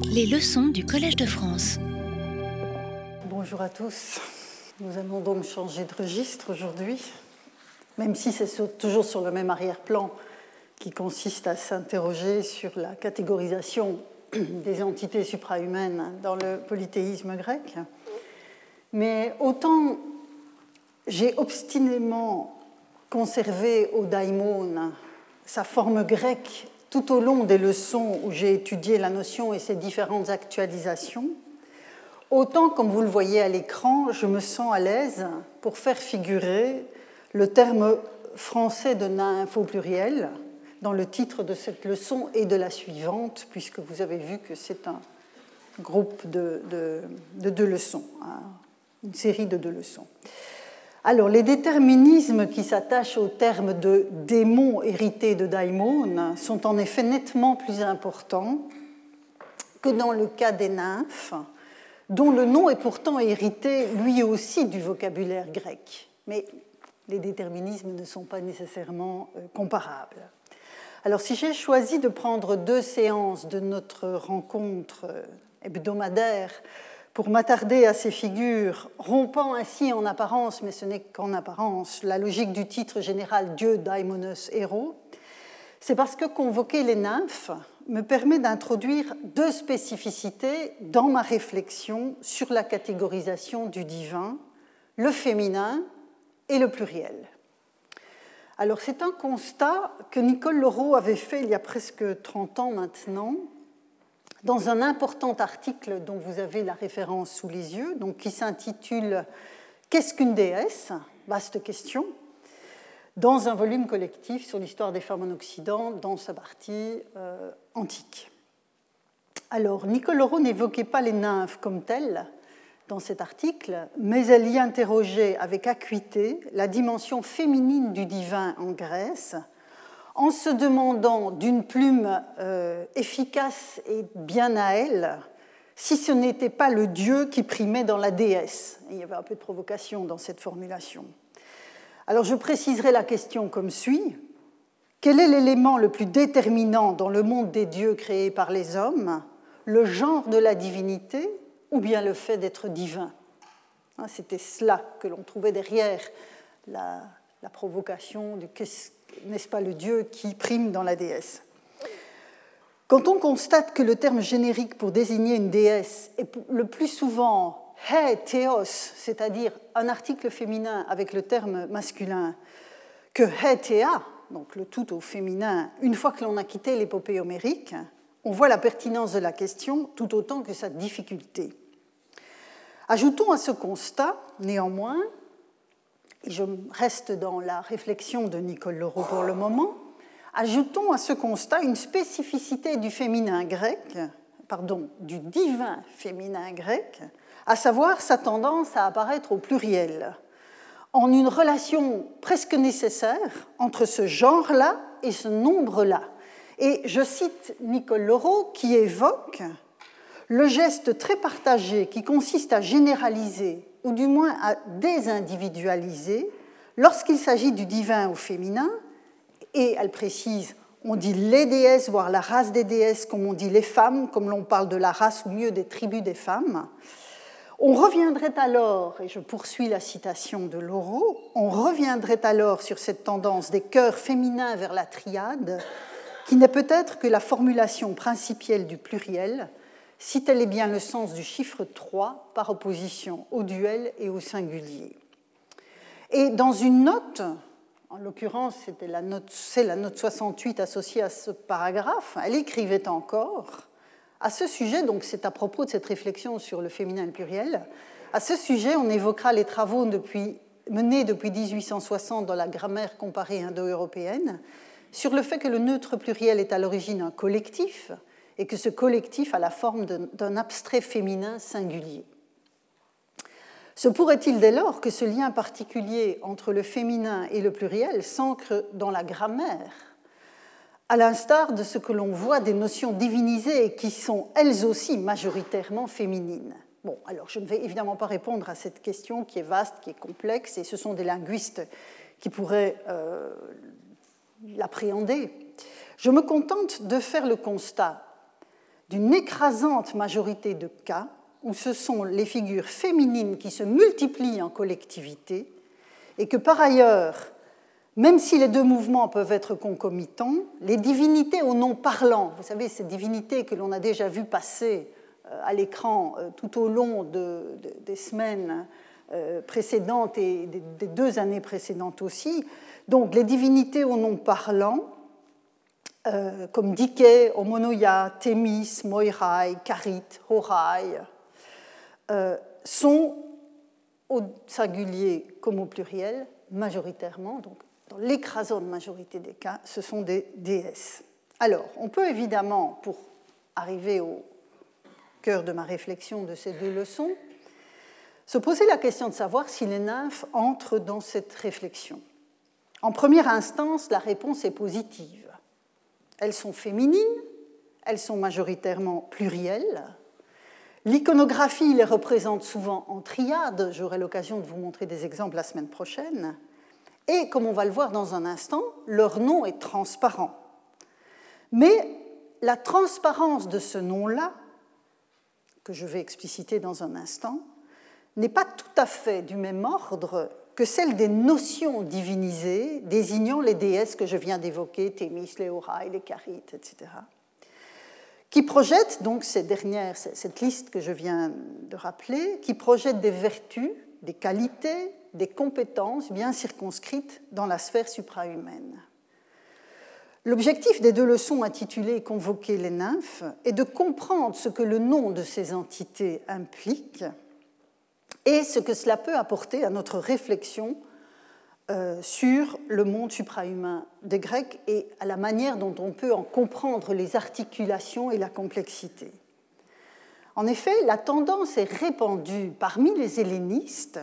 Les leçons du Collège de France. Bonjour à tous. Nous allons donc changer de registre aujourd'hui, même si c'est toujours sur le même arrière-plan qui consiste à s'interroger sur la catégorisation des entités suprahumaines dans le polythéisme grec. Mais autant j'ai obstinément conservé au daimon sa forme grecque tout au long des leçons où j'ai étudié la notion et ses différentes actualisations, autant, comme vous le voyez à l'écran, je me sens à l'aise pour faire figurer le terme français de nymphe au pluriel dans le titre de cette leçon et de la suivante, puisque vous avez vu que c'est un groupe de, deux leçons, hein, une série de deux leçons. Alors, les déterminismes qui s'attachent au terme de démon hérité de daimon sont en effet nettement plus importants que dans le cas des nymphes, dont le nom est pourtant hérité lui aussi du vocabulaire grec. Mais les déterminismes ne sont pas nécessairement euh, comparables. Alors si j'ai choisi de prendre deux séances de notre rencontre euh, hebdomadaire pour m'attarder à ces figures, rompant ainsi en apparence, mais ce n'est qu'en apparence, la logique du titre général Dieu, Daimonos, héros, c'est parce que convoquer les nymphes me permet d'introduire deux spécificités dans ma réflexion sur la catégorisation du divin, le féminin et le pluriel. Alors c'est un constat que Nicole Leroux avait fait il y a presque 30 ans maintenant, dans un important article dont vous avez la référence sous les yeux, qui s'intitule Qu'est-ce qu'une déesse? Vaste question, dans un volume collectif sur l'histoire des femmes en Occident, dans sa partie euh, antique. Alors, Nicole Leroux n'évoquait pas les nymphes comme telles dans cet article, mais elle y interrogeait avec acuité la dimension féminine du divin en Grèce, en se demandant d'une plume euh, efficace et bien à elle si ce n'était pas le dieu qui primait dans la déesse. il y avait un peu de provocation dans cette formulation. Alors je préciserai la question comme suit. Quel est l'élément le plus déterminant dans le monde des dieux créés par les hommes Le genre de la divinité ou bien le fait d'être divin? Hein, C'était cela que l'on trouvait derrière la, provocation du qu'est-ce n'est-ce pas, le dieu qui prime dans la déesse. Quand on constate que le terme générique pour désigner une déesse est le plus souvent he théos, c'est-à-dire un article féminin avec le terme masculin, que he théa, donc le tout au féminin, une fois que l'on a quitté l'épopée homérique, on voit la pertinence de la question tout autant que sa difficulté. Ajoutons à ce constat, néanmoins, je reste dans la réflexion de Nicole Leroux pour le moment, ajoutons à ce constat une spécificité du féminin grec, pardon, du divin féminin grec, à savoir sa tendance à apparaître au pluriel, en une relation presque nécessaire entre ce genre-là et ce nombre-là. Et je cite Nicole Leroux qui évoque le geste très partagé qui consiste à généraliser ou du moins à désindividualiser lorsqu'il s'agit du divin au féminin, et elle précise, on dit les déesses, voire la race des déesses, comme on dit les femmes, comme l'on parle de la race ou mieux des tribus des femmes. On reviendrait alors, et je poursuis la citation de Laureau, on reviendrait alors sur cette tendance des cœurs féminins vers la triade, qui n'est peut-être que la formulation principielle du pluriel, si tel est bien le sens du chiffre 3 par opposition au duel et au singulier. Et dans une note, en l'occurrence c'est la, note, la note 68 associée à ce paragraphe, elle écrivait encore à ce sujet, donc c'est à propos de cette réflexion sur le féminin pluriel, à ce sujet on évoquera les travaux depuis, menés depuis 1860 dans la grammaire comparée indo-européenne sur le fait que le neutre pluriel est à l'origine un collectif, et que ce collectif a la forme d'un abstrait féminin singulier. Se pourrait-il dès lors que ce lien particulier entre le féminin et le pluriel s'ancre dans la grammaire, à l'instar de ce que l'on voit des notions divinisées qui sont elles aussi majoritairement féminines Bon, alors je ne vais évidemment pas répondre à cette question qui est vaste, qui est complexe, et ce sont des linguistes qui pourraient euh, l'appréhender. Je me contente de faire le constat d'une écrasante majorité de cas où ce sont les figures féminines qui se multiplient en collectivité et que par ailleurs, même si les deux mouvements peuvent être concomitants, les divinités au nom parlant, vous savez, ces divinités que l'on a déjà vues passer euh, à l'écran euh, tout au long des semaines euh, précédentes et des deux années précédentes aussi, donc les divinités au nom parlant, comme Dike, Omonoya, Thémis, Moirai, Karit, Horai, sont au singulier comme au pluriel, majoritairement, donc dans l'écrasante majorité des cas, ce sont des déesses. Alors, on peut évidemment, pour arriver au cœur de ma réflexion de ces deux leçons, se poser la question de savoir si les nymphes entrent dans cette réflexion. En première instance, la réponse est positive. Elles sont féminines, elles sont majoritairement plurielles, L'iconographie les représente souvent en triade, j'aurai l'occasion de vous montrer des exemples la semaine prochaine, et comme on va le voir dans un instant, leur nom est transparent. Mais la transparence de ce nom-là, que je vais expliciter dans un instant, n'est pas tout à fait du même ordre que celle des notions divinisées désignant les déesses que je viens d'évoquer, Thémis, les Horai, les Carites, etc qui projette donc ces dernières, cette liste que je viens de rappeler, qui projette des vertus, des qualités, des compétences bien circonscrites dans la sphère suprahumaine. L'objectif des deux leçons intitulées Convoquer les nymphes est de comprendre ce que le nom de ces entités implique et ce que cela peut apporter à notre réflexion euh, sur le monde suprahumain des Grecs et à la manière dont on peut en comprendre les articulations et la complexité. En effet, la tendance est répandue parmi les hellénistes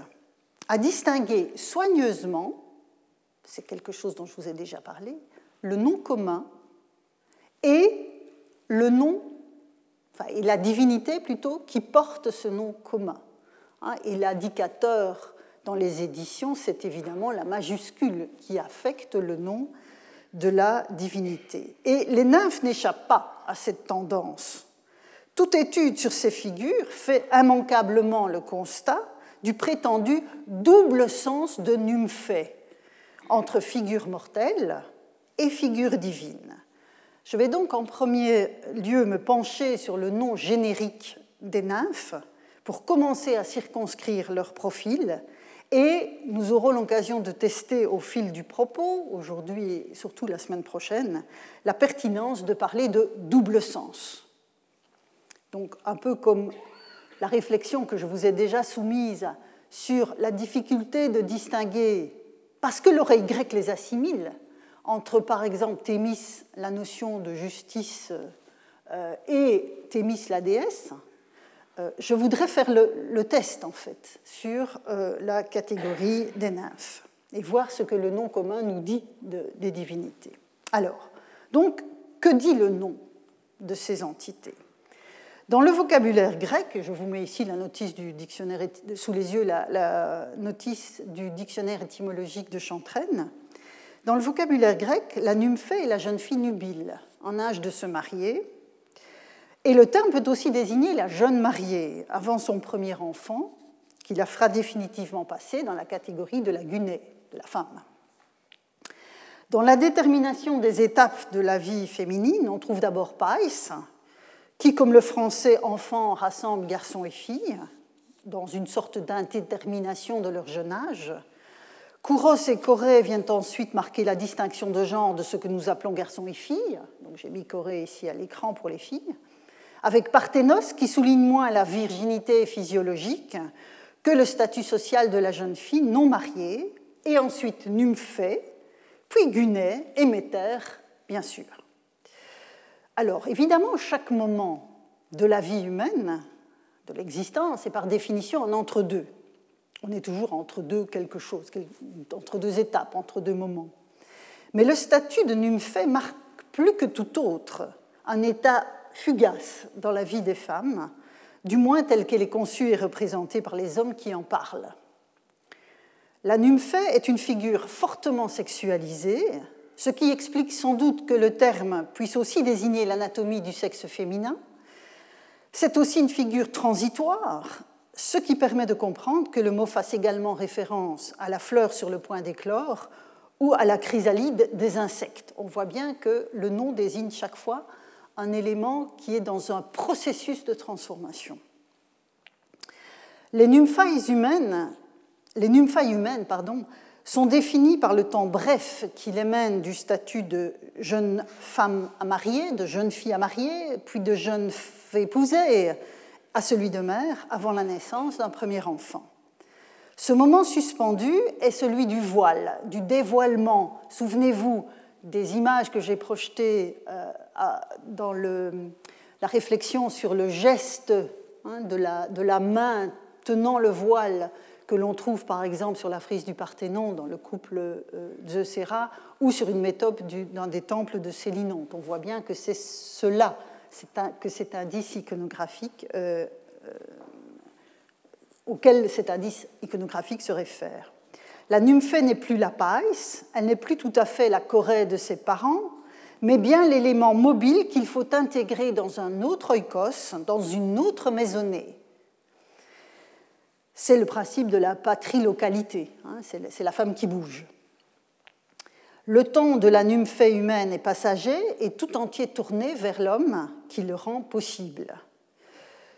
à distinguer soigneusement, c'est quelque chose dont je vous ai déjà parlé, le nom commun et le nom, et la divinité plutôt, qui porte ce nom commun. Hein, et l'indicateur dans les éditions, c'est évidemment la majuscule qui affecte le nom de la divinité. Et les nymphes n'échappent pas à cette tendance. Toute étude sur ces figures fait immanquablement le constat du prétendu double sens de nymphée entre figure mortelle et figure divine. Je vais donc en premier lieu me pencher sur le nom générique des nymphes pour commencer à circonscrire leur profil et nous aurons l'occasion de tester au fil du propos, aujourd'hui et surtout la semaine prochaine, la pertinence de parler de double sens. Donc un peu comme la réflexion que je vous ai déjà soumise sur la difficulté de distinguer, parce que l'oreille grecque les assimile, entre par exemple Thémis, la notion de justice, euh, et Thémis, la déesse, je voudrais faire le, test en fait sur euh, la catégorie des nymphes et voir ce que le nom commun nous dit des divinités. Alors, donc, que dit le nom de ces entités? Dans le vocabulaire grec, je vous mets ici la notice du dictionnaire sous les yeux la, la notice du dictionnaire étymologique de Chantraine. Dans le vocabulaire grec, la nymphée est la jeune fille nubile en âge de se marier, et le terme peut aussi désigner la jeune mariée avant son premier enfant, qui la fera définitivement passer dans la catégorie de la gunée, de la femme. Dans la détermination des étapes de la vie féminine, on trouve d'abord Pais, qui, comme le français enfant, rassemble garçons et filles, dans une sorte d'indétermination de leur jeune âge. Kouros et Corée viennent ensuite marquer la distinction de genre de ce que nous appelons garçons et filles. J'ai mis Corée ici à l'écran pour les filles avec Parthénos qui souligne moins la virginité physiologique que le statut social de la jeune fille non mariée, et ensuite Nymphée, puis Gunée et Méter, bien sûr. Alors, évidemment, chaque moment de la vie humaine, de l'existence, est par définition un entre-deux. On est toujours entre deux quelque chose, entre deux étapes, entre deux moments. Mais le statut de nymphée marque plus que tout autre un état fugace dans la vie des femmes, du moins telle qu'elle est conçue et représentée par les hommes qui en parlent. La nymphée est une figure fortement sexualisée, ce qui explique sans doute que le terme puisse aussi désigner l'anatomie du sexe féminin, C'est aussi une figure transitoire, ce qui permet de comprendre que le mot fasse également référence à la fleur sur le point d'éclore ou à la chrysalide des insectes. On voit bien que le nom désigne chaque fois un élément qui est dans un processus de transformation. Les nymphailles humaines, sont définies par le temps bref qui les mène du statut de jeune femme à marier, de jeune fille à marier, puis de jeune épousée à celui de mère avant la naissance d'un premier enfant. Ce moment suspendu est celui du voile, du dévoilement. Souvenez-vous des images que j'ai projetées euh, dans la réflexion sur le geste hein, de, la, main tenant le voile que l'on trouve par exemple sur la frise du Parthénon dans le couple euh, ou sur une méthode dans des temples de Célinonte. On voit bien que c'est cela, que cet indice iconographique euh, auquel cet indice iconographique se réfère. La nymphée n'est plus la païs, elle n'est plus tout à fait la Corée de ses parents, mais bien l'élément mobile qu'il faut intégrer dans un autre oikos, dans une autre maisonnée. C'est le principe de la patrie-localité, hein, c'est la femme qui bouge. Le temps de la nymphée humaine est passager et tout entier tourné vers l'homme qui le rend possible.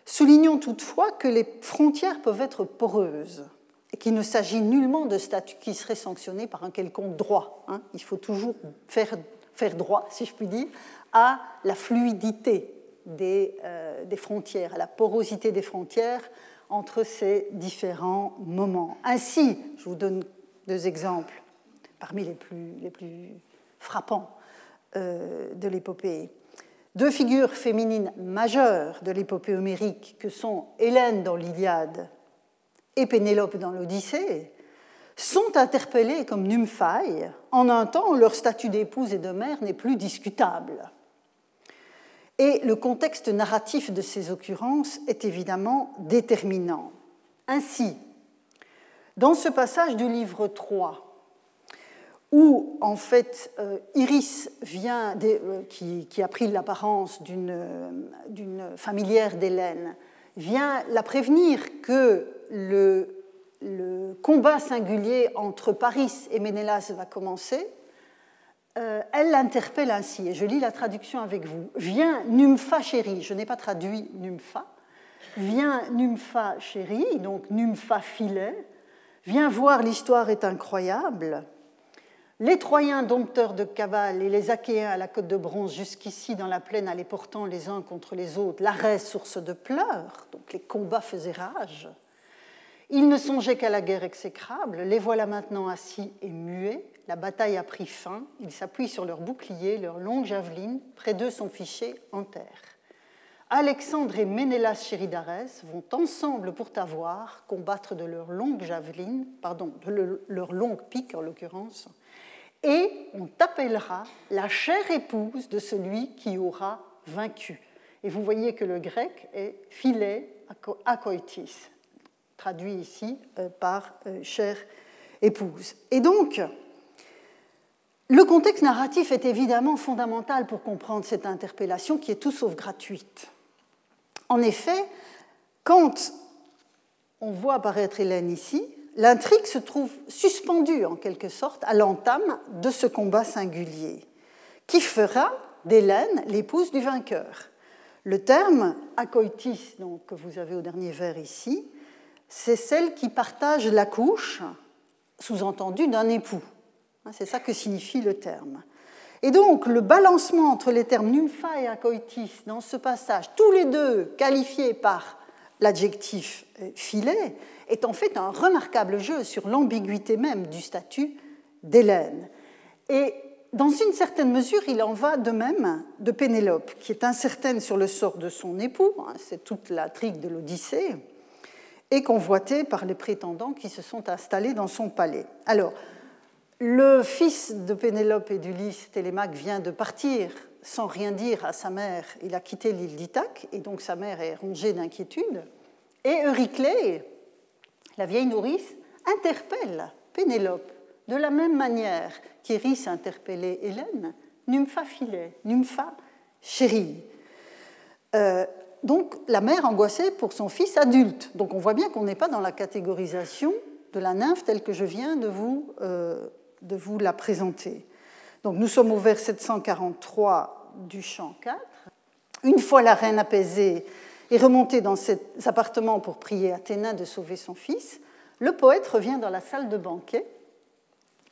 Soulignons toutefois que les frontières peuvent être poreuses qu'il ne s'agit nullement de statut qui serait sanctionné par un quelconque droit. Hein. Il faut toujours faire, droit, si je puis dire, à la fluidité des, euh, des, frontières, à la porosité des frontières entre ces différents moments. Ainsi, je vous donne deux exemples parmi les plus, les plus frappants euh, de l'épopée. Deux figures féminines majeures de l'épopée homérique que sont Hélène dans l'Iliade et Pénélope dans l'Odyssée sont interpellées comme nymphailles en un temps où leur statut d'épouse et de mère n'est plus discutable. Et le contexte narratif de ces occurrences est évidemment déterminant. Ainsi, dans ce passage du livre 3, où en fait euh, Iris vient, euh, qui, a pris l'apparence d'une familière d'Hélène, vient la prévenir que le, combat singulier entre Paris et Ménélas va commencer, euh, elle l'interpelle ainsi, et je lis la traduction avec vous. Viens, Nympha chérie, je n'ai pas traduit Nympha, viens, Nympha chérie, donc Nympha filet, viens voir, l'histoire est incroyable. Les Troyens dompteurs de cavales et les Achéens à la côte de bronze jusqu'ici dans la plaine allaient portant les uns contre les autres l'arrêt source de pleurs, donc les combats faisaient rage. Ils ne songeaient qu'à la guerre exécrable, les voilà maintenant assis et muets, la bataille a pris fin, ils s'appuient sur leurs boucliers, leurs longues javelines, près d'eux sont fichés en terre. Alexandre et Ménélas Chéridarès vont ensemble pour t'avoir combattre de leurs longues javelines, pardon, de leurs longues piques en l'occurrence, et on t'appellera la chère épouse de celui qui aura vaincu. Et vous voyez que le grec est philet akoitis, traduit ici euh, par euh, chère épouse. Et donc, le contexte narratif est évidemment fondamental pour comprendre cette interpellation qui est tout sauf gratuite. En effet, quand on voit apparaître Hélène ici, l'intrigue se trouve suspendue en quelque sorte à l'entame de ce combat singulier, qui fera d'Hélène l'épouse du vainqueur. Le terme akoitis, donc, que vous avez au dernier vers ici, c'est celle qui partage la couche, sous-entendu, d'un époux. Hein, c'est ça que signifie le terme. Et donc, le balancement entre les termes nympha et akoitis dans ce passage, tous les deux qualifiés par l'adjectif euh, filet, est en fait un remarquable jeu sur l'ambiguïté même du statut d'Hélène. Et dans une certaine mesure, il en va de même de Pénélope, qui est incertaine sur le sort de son époux, hein, c'est toute la trique de l'Odyssée, et convoitée par les prétendants qui se sont installés dans son palais. Alors, le fils de Pénélope et d'Ulysse, Télémaque, vient de partir sans rien dire à sa mère. Il a quitté l'île d'Ithaque, et donc sa mère est rongée d'inquiétude. Et Euryclée, la vieille nourrice interpelle Pénélope de la même manière qu'Iris interpellait Hélène, Nympha filet, Nympha chérie. Euh, donc la mère angoissée pour son fils adulte. Donc on voit bien qu'on n'est pas dans la catégorisation de la nymphe telle que je viens de vous, euh, de vous la présenter. Donc nous sommes au vers 743 du chant 4. Une fois la reine apaisée et remontée dans ses appartements pour prier Athéna de sauver son fils, le poète revient dans la salle de banquet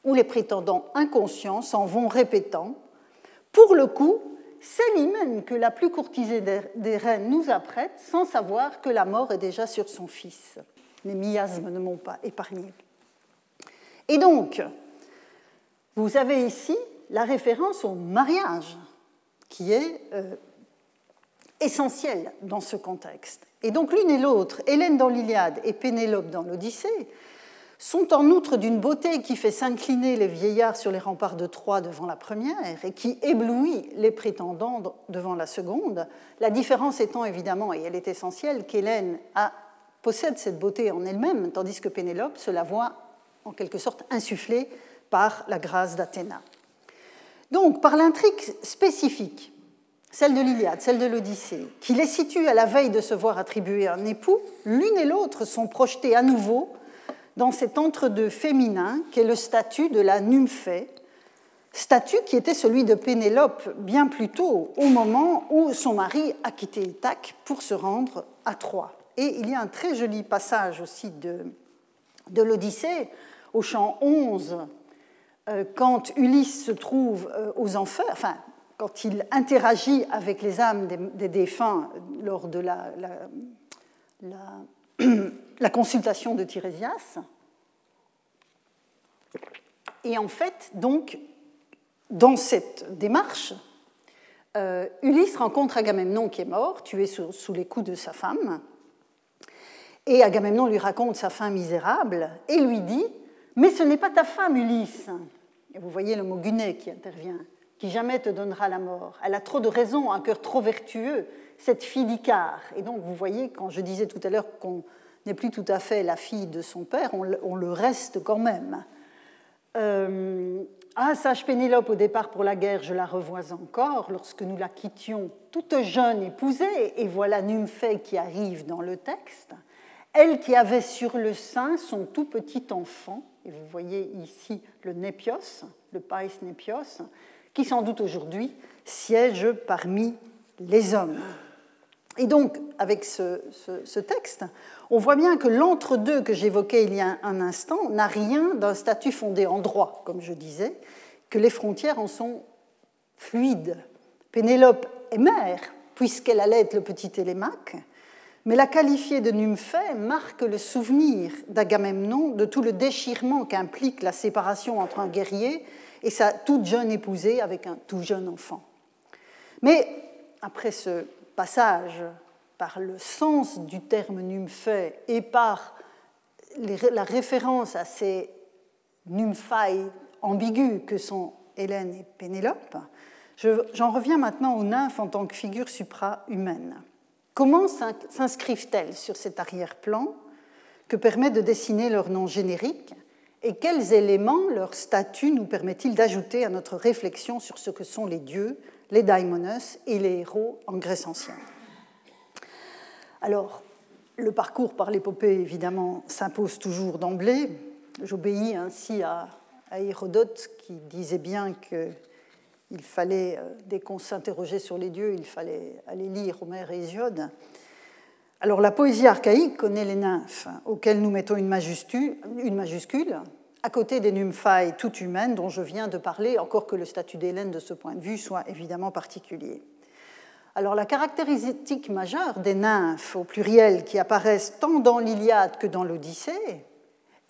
où les prétendants inconscients s'en vont répétant Pour le coup, c'est l'hymen que la plus courtisée des reines nous apprête sans savoir que la mort est déjà sur son fils. Les miasmes ne m'ont pas épargné. Et donc, vous avez ici la référence au mariage qui est euh, essentielle dans ce contexte. Et donc l'une et l'autre, Hélène dans l'Iliade et Pénélope dans l'Odyssée, sont en outre d'une beauté qui fait s'incliner les vieillards sur les remparts de Troie devant la première et qui éblouit les prétendants devant la seconde, la différence étant évidemment, et elle est essentielle, qu'Hélène possède cette beauté en elle-même, tandis que Pénélope se la voit en quelque sorte insufflée par la grâce d'Athéna. Donc, par l'intrigue spécifique, celle de l'Iliade, celle de l'Odyssée, qui les situe à la veille de se voir attribuer un époux, l'une et l'autre sont projetées à nouveau dans cet entre-deux féminin qu'est le statut de la nymphée, statut qui était celui de Pénélope bien plus tôt, au moment où son mari a quitté Ithaque pour se rendre à Troie. Et il y a un très joli passage aussi de, l'Odyssée, au chant 11, euh, quand Ulysse se trouve euh, aux enfers, enfin, quand il interagit avec les âmes des, défunts lors de la, consultation de Tirésias. Et en fait, donc, dans cette démarche, euh, Ulysse rencontre Agamemnon qui est mort, tué sous, les coups de sa femme. Et Agamemnon lui raconte sa fin misérable et lui dit Mais ce n'est pas ta femme, Ulysse. Et vous voyez le mot guné qui intervient qui jamais te donnera la mort. Elle a trop de raisons, un cœur trop vertueux, cette fille d'Icare. Et donc, vous voyez, quand je disais tout à l'heure qu'on n'est plus tout à fait la fille de son père, on, le reste quand même. Euh, ah, sage Pénélope, au départ pour la guerre, je la revois encore, lorsque nous la quittions toute jeune épousée, et voilà Nymphée qui arrive dans le texte, elle qui avait sur le sein son tout petit enfant, et vous voyez ici le népios, le pais népios, qui sans doute aujourd'hui siège parmi les hommes. Et donc, avec ce, texte, on voit bien que l'entre-deux que j'évoquais il y a un instant n'a rien d'un statut fondé en droit, comme je disais, que les frontières en sont fluides. Pénélope est mère, puisqu'elle allait être le petit Télémaque, mais la qualifiée de nymphée marque le souvenir d'Agamemnon de tout le déchirement qu'implique la séparation entre un guerrier et sa toute jeune épousée avec un tout jeune enfant. Mais après ce passage par le sens du terme nymphée et par la référence à ces nymphailles ambiguës que sont Hélène et Pénélope, j'en reviens maintenant aux nymphes en tant que figure supra-humaine. Comment s'inscrivent-elles sur cet arrière-plan que permet de dessiner leur nom générique et quels éléments leur statut nous permet-il d'ajouter à notre réflexion sur ce que sont les dieux, les daimonos et les héros en Grèce ancienne Alors, le parcours par l'épopée, évidemment, s'impose toujours d'emblée. J'obéis ainsi à, Hérodote qui disait bien qu'il fallait, euh, dès qu'on s'interrogeait sur les dieux, il fallait aller lire Homère et Hésiode. Alors la poésie archaïque connaît les nymphes, auxquelles nous mettons une majuscule, une majuscule à côté des nymphailles toutes humaines dont je viens de parler, encore que le statut d'Hélène de ce point de vue soit évidemment particulier. Alors la caractéristique majeure des nymphes au pluriel qui apparaissent tant dans l'Iliade que dans l'Odyssée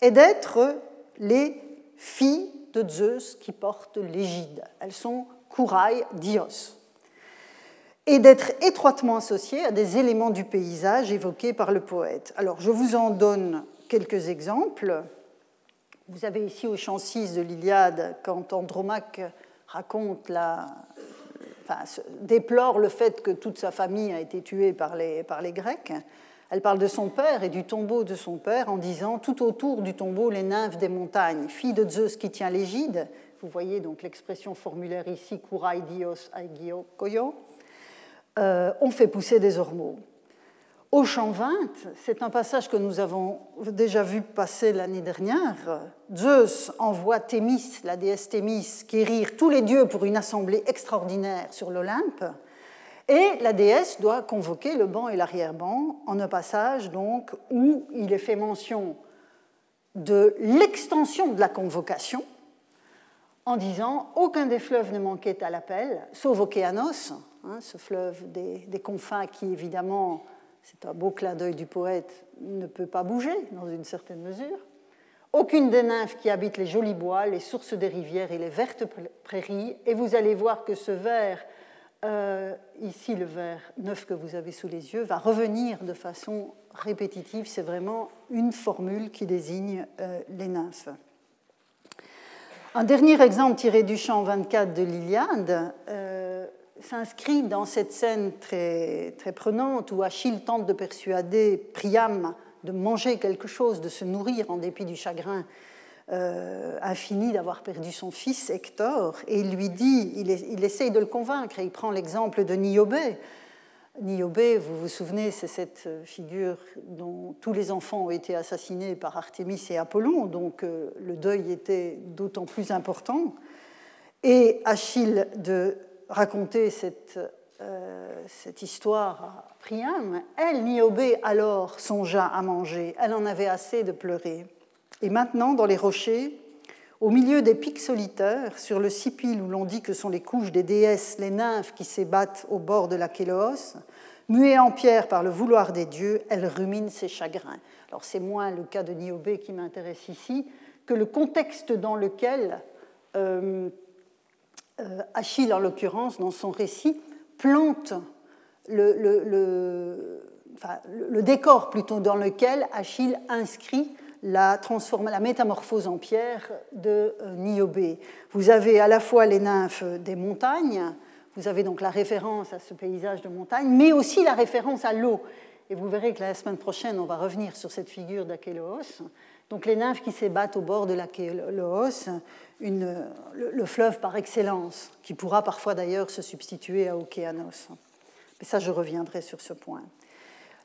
est d'être les filles de Zeus qui portent l'égide. Elles sont Kouraï, Dios et d'être étroitement associées à des éléments du paysage évoqués par le poète. Alors, je vous en donne quelques exemples. Vous avez ici au chant 6 de l'Iliade, quand Andromaque raconte déplore le fait que toute sa famille a été tuée par les, Grecs, elle parle de son père et du tombeau de son père en disant Tout autour du tombeau, les nymphes des montagnes, filles de Zeus qui tient l'égide. Vous voyez donc l'expression formulaire ici, Kurai dios aigio euh, ont fait pousser des ormeaux. Au champ 20, c'est un passage que nous avons déjà vu passer l'année dernière. Zeus envoie Thémis, la déesse Thémis, quérir tous les dieux pour une assemblée extraordinaire sur l'Olympe. Et la déesse doit convoquer le banc et l'arrière-banc en un passage donc où il est fait mention de l'extension de la convocation en disant aucun des fleuves ne manquait à l'appel, sauf Océanos, hein, ce fleuve des, des confins qui évidemment c'est un beau clin d'œil du poète, ne peut pas bouger dans une certaine mesure. Aucune des nymphes qui habitent les jolis bois, les sources des rivières et les vertes prairies. Et vous allez voir que ce vers, euh, ici le vers neuf que vous avez sous les yeux, va revenir de façon répétitive. C'est vraiment une formule qui désigne euh, les nymphes. Un dernier exemple tiré du chant 24 de l'Iliade. Euh, s'inscrit dans cette scène très, très prenante où Achille tente de persuader Priam de manger quelque chose, de se nourrir en dépit du chagrin euh, infini d'avoir perdu son fils Hector. Et il lui dit, il, essaye de le convaincre, et il prend l'exemple de Niobé. Niobé, vous vous souvenez, c'est cette figure dont tous les enfants ont été assassinés par Artémis et Apollon, donc euh, le deuil était d'autant plus important. Et Achille de raconter cette, euh, cette histoire à Priam, elle, Niobé, alors songea à manger. Elle en avait assez de pleurer. Et maintenant, dans les rochers, au milieu des pics solitaires, sur le sipil où l'on dit que sont les couches des déesses, les nymphes qui s'ébattent au bord de la Kélos, muée en pierre par le vouloir des dieux, elle rumine ses chagrins. Alors c'est moins le cas de Niobé qui m'intéresse ici que le contexte dans lequel euh, Achille, en l'occurrence, dans son récit, plante le, décor plutôt dans lequel Achille inscrit la, la métamorphose en pierre de euh, Niobé. Vous avez à la fois les nymphes des montagnes, vous avez donc la référence à ce paysage de montagne, mais aussi la référence à l'eau. Et vous verrez que la semaine prochaine, on va revenir sur cette figure d'Achéloos. Donc les nymphes qui s'ébattent au bord de l'Achéloos, le, le, fleuve par excellence, qui pourra parfois d'ailleurs se substituer à Océanos. Mais ça, je reviendrai sur ce point.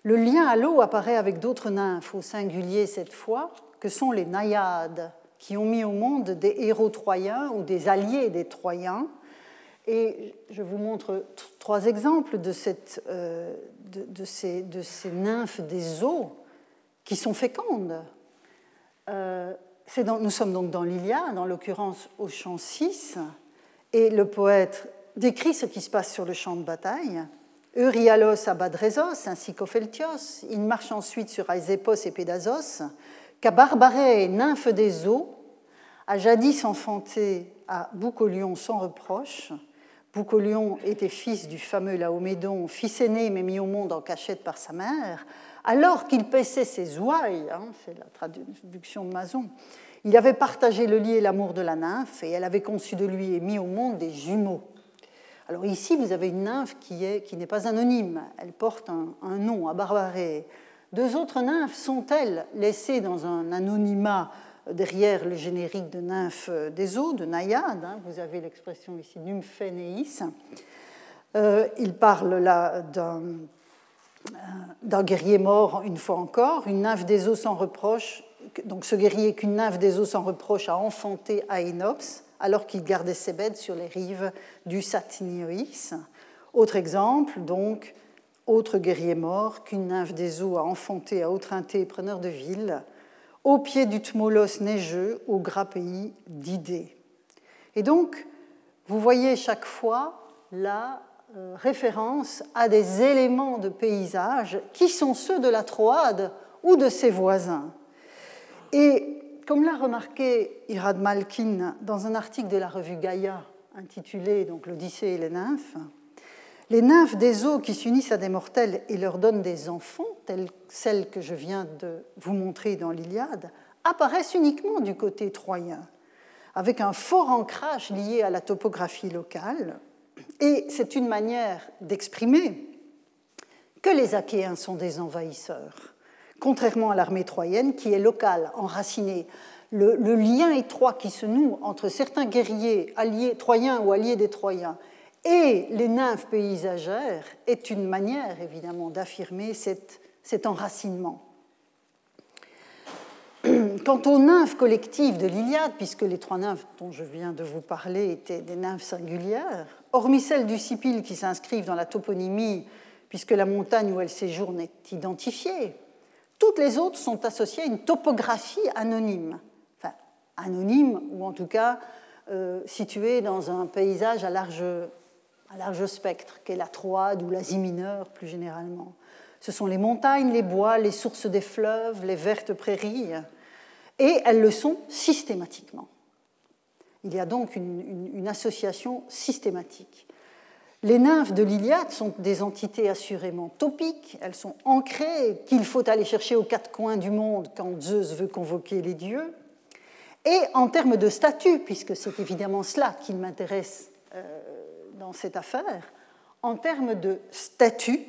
Le lien à l'eau apparaît avec d'autres nymphes, au singulier cette fois, que sont les naïades, qui ont mis au monde des héros troyens ou des alliés des Troyens. Et je vous montre trois exemples euh, de, ces, de, ces, nymphes des eaux qui sont fécondes. Euh, nous sommes donc dans l'Iliade, en l'occurrence au chant 6, et le poète décrit ce qui se passe sur le champ de bataille. Euryallos à Badrezos ainsi qu'Opheltios. Il marche ensuite sur Aizépos et Pédasos, qu'à Barbarée, nymphe des eaux, a jadis enfanté à Boucolion sans reproche. Boucolion était fils du fameux Laomédon, fils aîné mais mis au monde en cachette par sa mère alors qu'il paissait ses ouailles, hein, c'est la traduction de Mason, il avait partagé le lit et l'amour de la nymphe et elle avait conçu de lui et mis au monde des jumeaux. Alors ici, vous avez une nymphe qui n'est qui pas anonyme, elle porte un, nom, à Barbaré. Deux autres nymphes sont-elles laissées dans un anonymat derrière le générique de nymphes des eaux, de naïades hein, Vous avez l'expression ici nymphénéis. Euh, il parle là d'un d'un guerrier mort une fois encore, une nymphe des eaux sans reproche. Donc ce guerrier qu'une nymphe des eaux sans reproche a enfanté à Enops alors qu'il gardait ses bêtes sur les rives du Satnioïs. Autre exemple, donc, autre guerrier mort qu'une nymphe des eaux a enfanté à Autrinté, preneur de ville, au pied du Tmolos neigeux, au gras pays d'Idée. Et donc, vous voyez chaque fois là euh, référence à des éléments de paysage qui sont ceux de la Troade ou de ses voisins. Et comme l'a remarqué Irad Malkin dans un article de la revue Gaïa intitulé donc l'Odyssée et les nymphes, les nymphes des eaux qui s'unissent à des mortels et leur donnent des enfants, telles celles que je viens de vous montrer dans l'Iliade, apparaissent uniquement du côté troyen, avec un fort ancrage lié à la topographie locale, et c'est une manière d'exprimer que les Achéens sont des envahisseurs, contrairement à l'armée troyenne qui est locale, enracinée. Le, lien étroit qui se noue entre certains guerriers alliés troyens ou alliés des Troyens et les nymphes paysagères est une manière évidemment d'affirmer cette cet enracinement. Quant aux nymphes collectives de l'Iliade, puisque les trois nymphes dont je viens de vous parler étaient des nymphes singulières, hormis celles du Sipil qui s'inscrivent dans la toponymie, puisque la montagne où elles séjournent est identifiée, toutes les autres sont associées à une topographie anonyme, enfin anonyme ou en tout cas euh, située dans un paysage à large, à large spectre, qu'est la Troade ou l'Asie mineure plus généralement. Ce sont les montagnes, les bois, les sources des fleuves, les vertes prairies, et elles le sont systématiquement. Il y a donc une, association systématique. Les nymphes de l'Iliade sont des entités assurément topiques, elles sont ancrées, qu'il faut aller chercher aux quatre coins du monde quand Zeus veut convoquer les dieux. Et en termes de statut, puisque c'est évidemment cela qui m'intéresse euh, dans cette affaire, en termes de statut,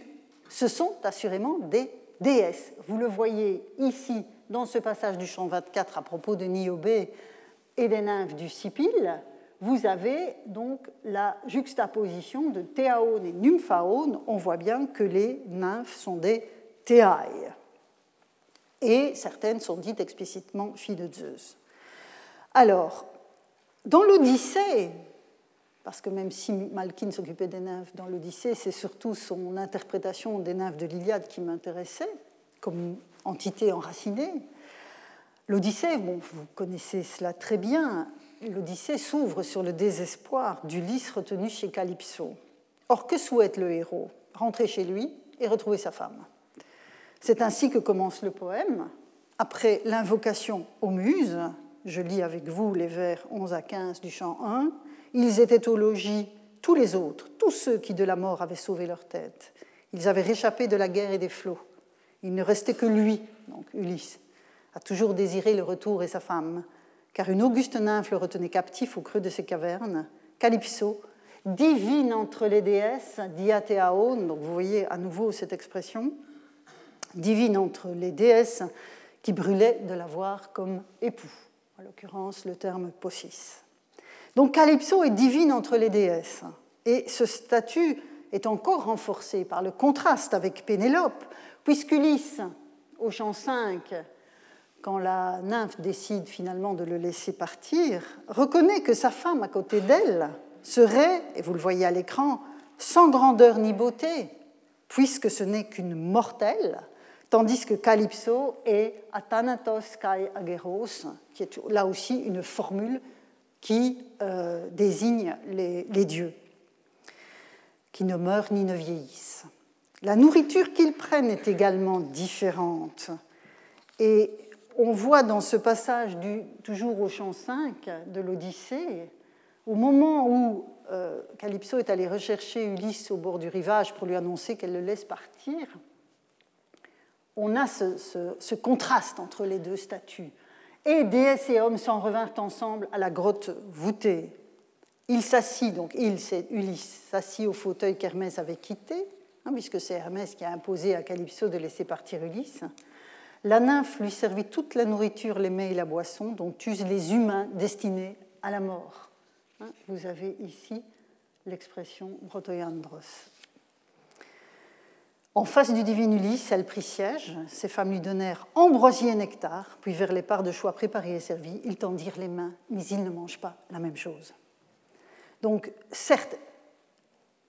ce sont assurément des déesses. Vous le voyez ici dans ce passage du chant 24 à propos de Niobé et des nymphes du Sipil, vous avez donc la juxtaposition de Théaone et Nymphaone. On voit bien que les nymphes sont des Théaï. Et certaines sont dites explicitement filles de Zeus. Alors, dans l'Odyssée, parce que même si Malkin s'occupait des nymphes dans l'Odyssée, c'est surtout son interprétation des nymphes de l'Iliade qui m'intéressait, comme entité enracinée. L'Odyssée, bon, vous connaissez cela très bien, l'Odyssée s'ouvre sur le désespoir d'Ulysse retenu chez Calypso. Or, que souhaite le héros? Rentrer chez lui et retrouver sa femme. C'est ainsi que commence le poème. Après l'invocation aux muses, je lis avec vous les vers 11 à 15 du chant 1, ils étaient au logis, tous les autres, tous ceux qui de la mort avaient sauvé leur tête. Ils avaient réchappé de la guerre et des flots. Il ne restait que lui, donc Ulysse, a toujours désiré le retour et sa femme, car une auguste nymphe le retenait captif au creux de ses cavernes. Calypso, divine entre les déesses, diathéaone, donc vous voyez à nouveau cette expression, divine entre les déesses qui brûlaient de l'avoir comme époux, en l'occurrence le terme possis. Donc Calypso est divine entre les déesses, et ce statut est encore renforcé par le contraste avec Pénélope, puisqu'Ulysse, au chant 5, quand la nymphe décide finalement de le laisser partir, reconnaît que sa femme à côté d'elle serait, et vous le voyez à l'écran, sans grandeur ni beauté, puisque ce n'est qu'une mortelle, tandis que Calypso est Athanatos kai ageros, qui est là aussi une formule qui euh, désigne les, les dieux, qui ne meurent ni ne vieillissent. La nourriture qu'ils prennent est également différente. Et on voit dans ce passage, du, toujours au chant 5 de l'Odyssée, au moment où euh, Calypso est allé rechercher Ulysse au bord du rivage pour lui annoncer qu'elle le laisse partir, on a ce, contraste entre les deux statues. Et déesse et homme s'en revinrent ensemble à la grotte voûtée. Il s'assit, donc il, c'est Ulysse, s'assit au fauteuil qu'Hermès avait quitté, hein, puisque c'est Hermès qui a imposé à Calypso de laisser partir Ulysse. La nymphe lui servit toute la nourriture, les mets et la boisson dont usent les humains destinés à la mort. Hein, vous avez ici l'expression brotoyandros. En face du divin Ulysse, elle prit siège. Ces femmes lui donnèrent ambroisie et nectar, puis vers les parts de choix préparées et servies, ils tendirent les mains, mais ils ne mangent pas la même chose. Donc, certes,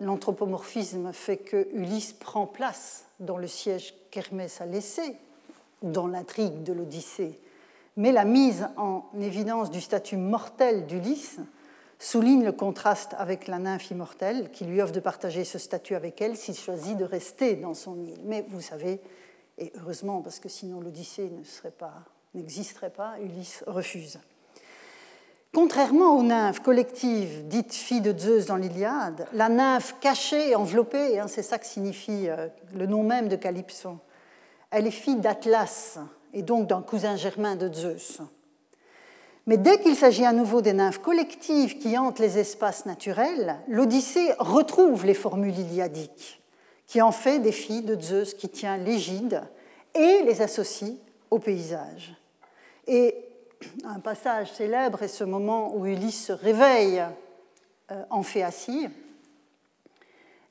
l'anthropomorphisme fait que Ulysse prend place dans le siège qu'Hermès a laissé, dans l'intrigue de l'Odyssée, mais la mise en évidence du statut mortel d'Ulysse souligne le contraste avec la nymphe immortelle qui lui offre de partager ce statut avec elle s'il choisit de rester dans son île. Mais vous savez, et heureusement parce que sinon l'Odyssée n'existerait pas, Ulysse refuse. Contrairement aux nymphes collectives dites filles de Zeus dans l'Iliade, la nymphe cachée, enveloppée, hein, c'est ça que signifie euh, le nom même de Calypso, elle est fille d'Atlas et donc d'un cousin germain de Zeus. Mais dès qu'il s'agit à nouveau des nymphes collectives qui hantent les espaces naturels, l'Odyssée retrouve les formules iliadiques, qui en fait des filles de Zeus qui tient l'égide et les associe au paysage. Et un passage célèbre est ce moment où Ulysse se réveille euh, en Phéacie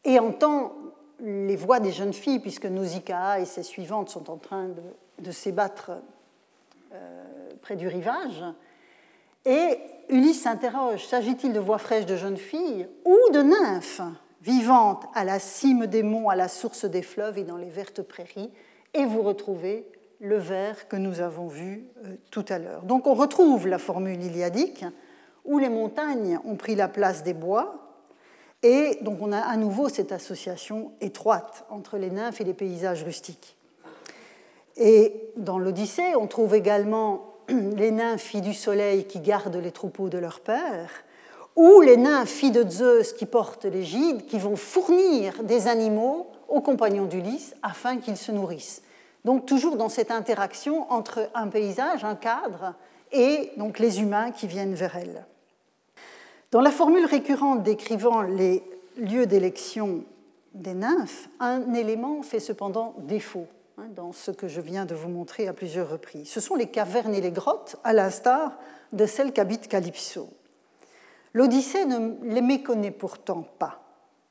et entend les voix des jeunes filles, puisque Nausicaa et ses suivantes sont en train de, s'ébattre euh, près du rivage. Et Ulysse s'interroge, s'agit-il de voix fraîches de jeunes filles ou de nymphes vivantes à la cime des monts, à la source des fleuves et dans les vertes prairies? Et vous retrouvez le vers que nous avons vu euh, tout à l'heure. Donc on retrouve la formule iliadique où les montagnes ont pris la place des bois, et donc on a à nouveau cette association étroite entre les nymphes et les paysages rustiques. Et dans l'Odyssée, on trouve également les nymphes filles du soleil qui gardent les troupeaux de leur père, ou les nymphes filles de Zeus qui portent gîtes, qui vont fournir des animaux aux compagnons d'Ulysse afin qu'ils se nourrissent. Donc toujours dans cette interaction entre un paysage, un cadre, et donc les humains qui viennent vers elles. Dans la formule récurrente décrivant les lieux d'élection des nymphes, un élément fait cependant défaut hein, dans ce que je viens de vous montrer à plusieurs reprises. Ce sont les cavernes et les grottes, à l'instar de celles qu'habite Calypso. L'Odyssée ne les méconnaît pourtant pas.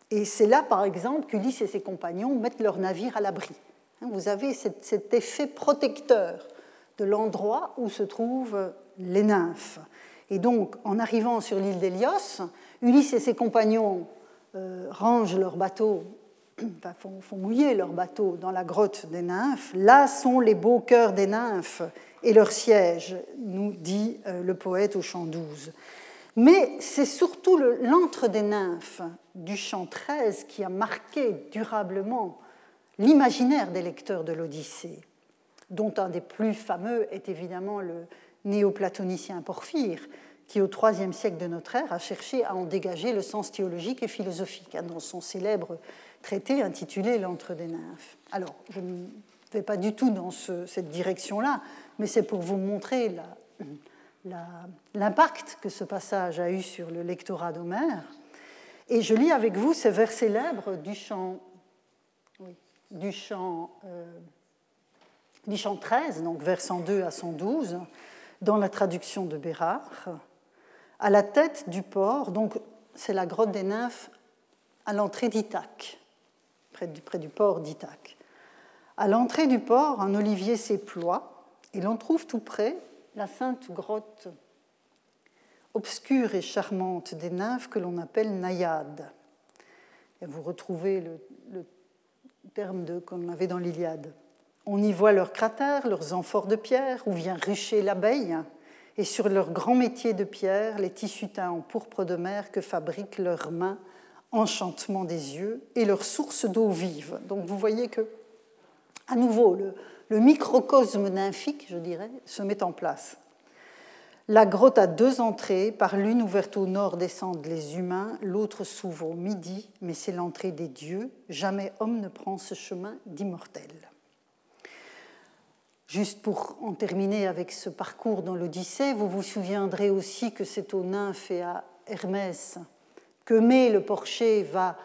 Et c'est là, par exemple, qu'Ulysse et ses compagnons mettent leur navire à l'abri. Hein, vous avez cet effet protecteur de l'endroit où se trouvent les nymphes. Et donc, en arrivant sur l'île d'Hélios, Ulysse et ses compagnons euh, rangent leur bateau, font, mouiller leur bateau dans la grotte des nymphes. Là sont les beaux cœurs des nymphes et leur siège, nous dit euh, le poète au chant 12. Mais c'est surtout l'antre des nymphes du chant 13 qui a marqué durablement l'imaginaire des lecteurs de l'Odyssée, dont un des plus fameux est évidemment le, néoplatonicien Porphyre, qui au IIIe siècle de notre ère a cherché à en dégager le sens théologique et philosophique dans son célèbre traité intitulé L'antre des nymphes. Alors, je ne vais pas du tout dans cette direction-là, mais c'est pour vous montrer l'impact que ce passage a eu sur le lectorat d'Homère. Et je lis avec vous ces vers célèbres du chant, du chant, euh, du chant 13, donc vers 102 à 112 dans la traduction de Bérard, à la tête du port, donc c'est la grotte des nymphes à l'entrée d'Ithaque, près du, port d'Ithaque. À l'entrée du port, un olivier s'éploie et l'on trouve tout près la sainte grotte obscure et charmante des nymphes que l'on appelle naïades. Et vous retrouvez le terme qu'on avait dans l'Iliade. On y voit leurs cratères, leurs amphores de pierre, où vient rucher l'abeille, et sur leurs grands métiers de pierre, les tissus teints en pourpre de mer que fabriquent leurs mains, enchantement des yeux, et leurs sources d'eau vive. Donc vous voyez que, à nouveau, le, le microcosme nymphique, je dirais, se met en place. La grotte a deux entrées, par l'une ouverte au nord descendent les humains, l'autre s'ouvre au midi, mais c'est l'entrée des dieux. Jamais homme ne prend ce chemin d'immortel. Juste pour en terminer avec ce parcours dans l'Odyssée, vous vous souviendrez aussi que c'est aux nymphes et à Hermès que Mée le porcher va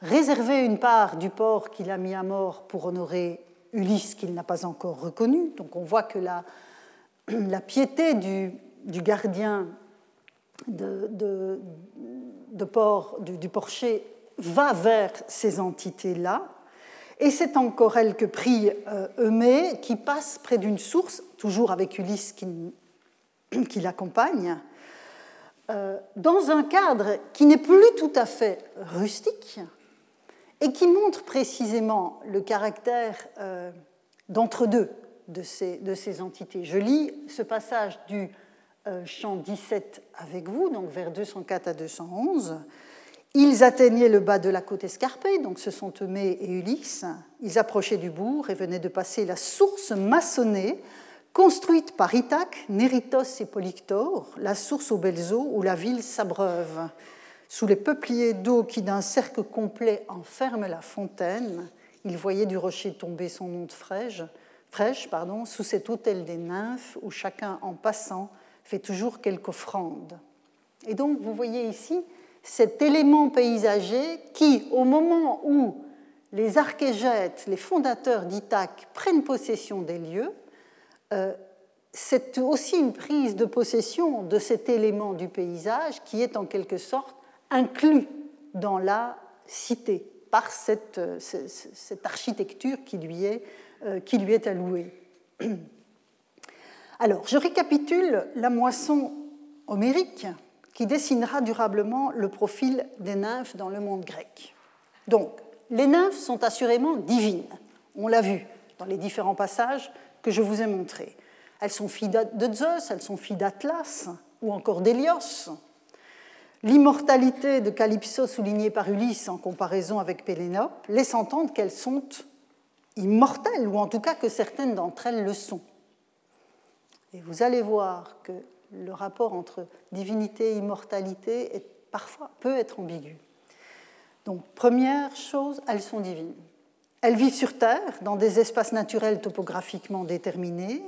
réserver une part du port qu'il a mis à mort pour honorer Ulysse qu'il n'a pas encore reconnu. Donc on voit que la, piété du, gardien du, du porcher va vers ces entités-là. Et c'est encore elle que prie euh, Eumée, qui passe près d'une source, toujours avec Ulysse qui, l'accompagne, euh, dans un cadre qui n'est plus tout à fait rustique et qui montre précisément le caractère euh, d'entre-deux de ces, entités. Je lis ce passage du chant 17 avec vous, donc vers 204 à 211. Ils atteignaient le bas de la côte escarpée, donc ce sont Eumée et Ulysse. Ils approchaient du bourg et venaient de passer la source maçonnée, construite par Ithaque, Néritos et Polyctor, la source aux belles eaux où la ville s'abreuve. Sous les peupliers d'eau qui d'un cercle complet enferment la fontaine, ils voyaient du rocher tomber son nom fraîche, fraîche pardon, sous cet hôtel des nymphes où chacun en passant fait toujours quelque offrande. Et donc vous voyez ici cet élément paysager qui, au moment où les archégètes, les fondateurs d'Ithaque, prennent possession des lieux, euh, c'est aussi une prise de possession de cet élément du paysage qui est en quelque sorte inclus dans la cité par cette, architecture qui lui est, qui lui est allouée. Alors, je récapitule la moisson homérique qui dessinera durablement le profil des nymphes dans le monde grec. Donc, les nymphes sont assurément divines, on l'a vu dans les différents passages que je vous ai montrés. Elles sont filles de Zeus, elles sont filles d'Atlas ou encore d'Hélios. L'immortalité de Calypso soulignée par Ulysse en comparaison avec Pélénope laisse entendre qu'elles sont immortelles, ou en tout cas que certaines d'entre elles le sont. Et vous allez voir que le rapport entre divinité et immortalité est, parfois peut être ambigu. Donc, première chose, elles sont divines. Elles vivent sur Terre, dans des espaces naturels topographiquement déterminés,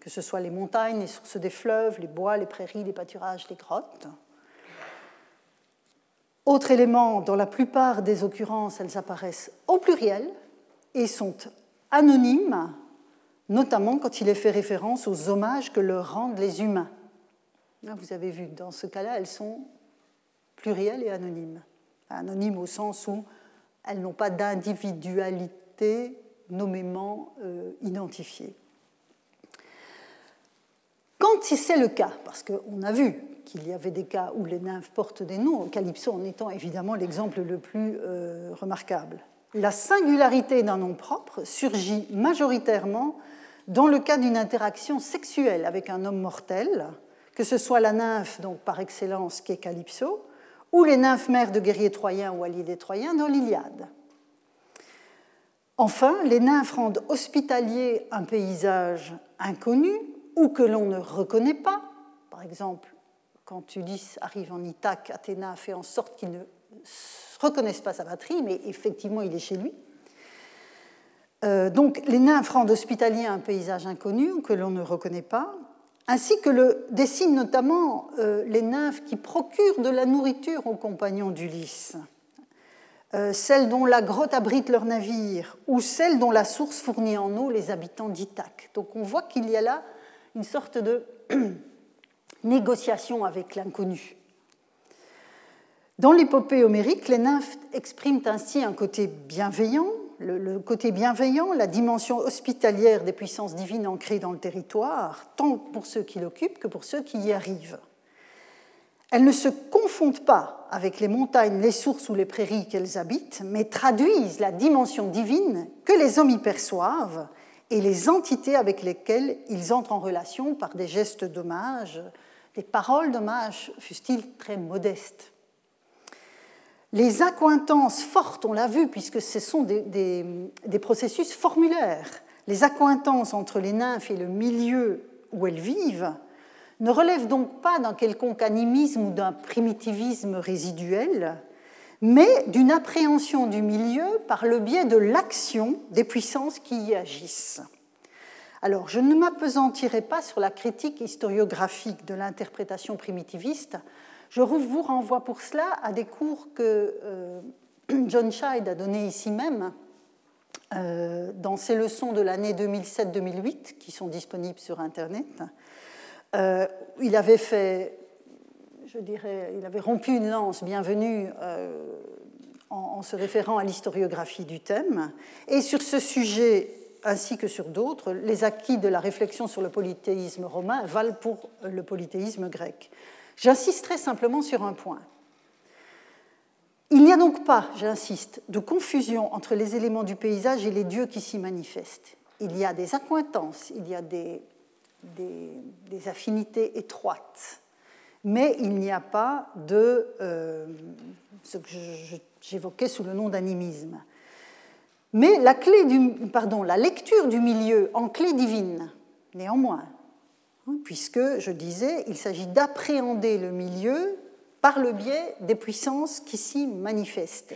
que ce soit les montagnes, les sources des fleuves, les bois, les prairies, les pâturages, les grottes. Autre élément, dans la plupart des occurrences, elles apparaissent au pluriel et sont anonymes, notamment quand il est fait référence aux hommages que leur rendent les humains. Vous avez vu, dans ce cas-là, elles sont plurielles et anonymes. Anonymes au sens où elles n'ont pas d'individualité nommément euh, identifiée. Quand c'est le cas, parce qu'on a vu qu'il y avait des cas où les nymphes portent des noms, Calypso en étant évidemment l'exemple le plus euh, remarquable, la singularité d'un nom propre surgit majoritairement dans le cas d'une interaction sexuelle avec un homme mortel, que ce soit la nymphe, donc par excellence, qui est Calypso, ou les nymphes mères de guerriers troyens ou alliés des Troyens dans l'Iliade. Enfin, les nymphes rendent hospitalier un paysage inconnu ou que l'on ne reconnaît pas. Par exemple, quand Ulysse arrive en Ithaque, Athéna fait en sorte qu'il ne reconnaisse pas sa patrie, mais effectivement il est chez lui. Euh, donc les nymphes rendent hospitalier un paysage inconnu que l'on ne reconnaît pas, ainsi que le dessinent notamment euh, les nymphes qui procurent de la nourriture aux compagnons d'Ulysse, euh, celles dont la grotte abrite leur navire ou celles dont la source fournit en eau les habitants d'Ithaque. Donc on voit qu'il y a là une sorte de négociation avec l'inconnu. Dans l'épopée homérique, les nymphes expriment ainsi un côté bienveillant, le, côté bienveillant, la dimension hospitalière des puissances divines ancrées dans le territoire, tant pour ceux qui l'occupent que pour ceux qui y arrivent. Elles ne se confondent pas avec les montagnes, les sources ou les prairies qu'elles habitent, mais traduisent la dimension divine que les hommes y perçoivent et les entités avec lesquelles ils entrent en relation par des gestes d'hommage, des paroles d'hommage, fussent-ils très modestes. Les accointances fortes, on l'a vu, puisque ce sont des, processus formulaires, les accointances entre les nymphes et le milieu où elles vivent ne relèvent donc pas d'un quelconque animisme ou d'un primitivisme résiduel, mais d'une appréhension du milieu par le biais de l'action des puissances qui y agissent. Alors, je ne m'apesantirai pas sur la critique historiographique de l'interprétation primitiviste, je vous renvoie pour cela à des cours que euh, John Scheid a donnés ici même euh, dans ses leçons de l'année 2007-2008 qui sont disponibles sur Internet. Euh, il avait fait, je dirais, il avait rompu une lance bienvenue en, en, se référant à l'historiographie du thème. Et sur ce sujet, ainsi que sur d'autres, les acquis de la réflexion sur le polythéisme romain valent pour le polythéisme grec. J'insisterai simplement sur un point. Il n'y a donc pas, j'insiste, de confusion entre les éléments du paysage et les dieux qui s'y manifestent. Il y a des accointances, il y a des, affinités étroites, mais il n'y a pas de euh, ce que j'évoquais sous le nom d'animisme. Mais la, lecture du milieu en clé divine, néanmoins, puisque, je disais, il s'agit d'appréhender le milieu par le biais des puissances qui s'y manifestent.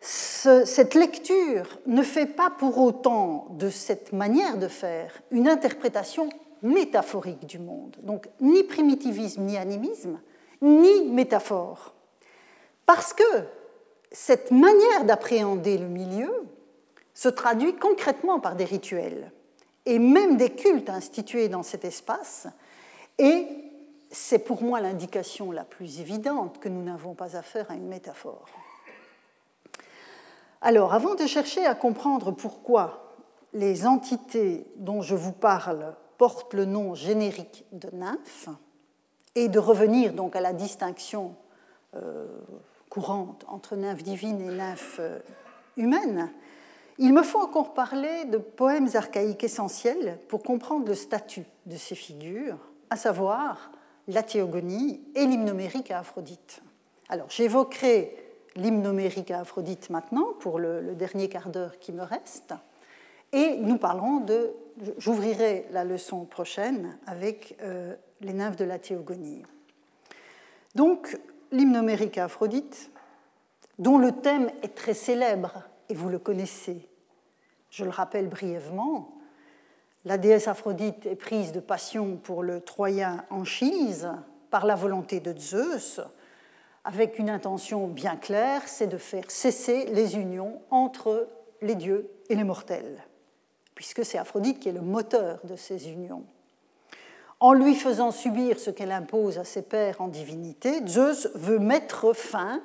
cette lecture ne fait pas pour autant de cette manière de faire une interprétation métaphorique du monde. Donc ni primitivisme ni animisme, ni métaphore. Parce que cette manière d'appréhender le milieu se traduit concrètement par des rituels et même des cultes institués dans cet espace. Et c'est pour moi l'indication la plus évidente que nous n'avons pas affaire à une métaphore. Alors, avant de chercher à comprendre pourquoi les entités dont je vous parle portent le nom générique de nymphes, et de revenir donc à la distinction euh, courante entre nymphes divines et nymphes euh, humaines, il me faut encore parler de poèmes archaïques essentiels pour comprendre le statut de ces figures, à savoir la théogonie et l'hymnomérique à Aphrodite. Alors j'évoquerai l'hymnomérique à Aphrodite maintenant pour le, dernier quart d'heure qui me reste, et nous parlerons de, j'ouvrirai la leçon prochaine avec euh, les nymphes de la théogonie. Donc l'hymnomérique à Aphrodite, dont le thème est très célèbre, et vous le connaissez. Je le rappelle brièvement, la déesse Aphrodite est prise de passion pour le Troyen Anchise par la volonté de Zeus, avec une intention bien claire, c'est de faire cesser les unions entre les dieux et les mortels, puisque c'est Aphrodite qui est le moteur de ces unions. En lui faisant subir ce qu'elle impose à ses pères en divinité, Zeus veut mettre fin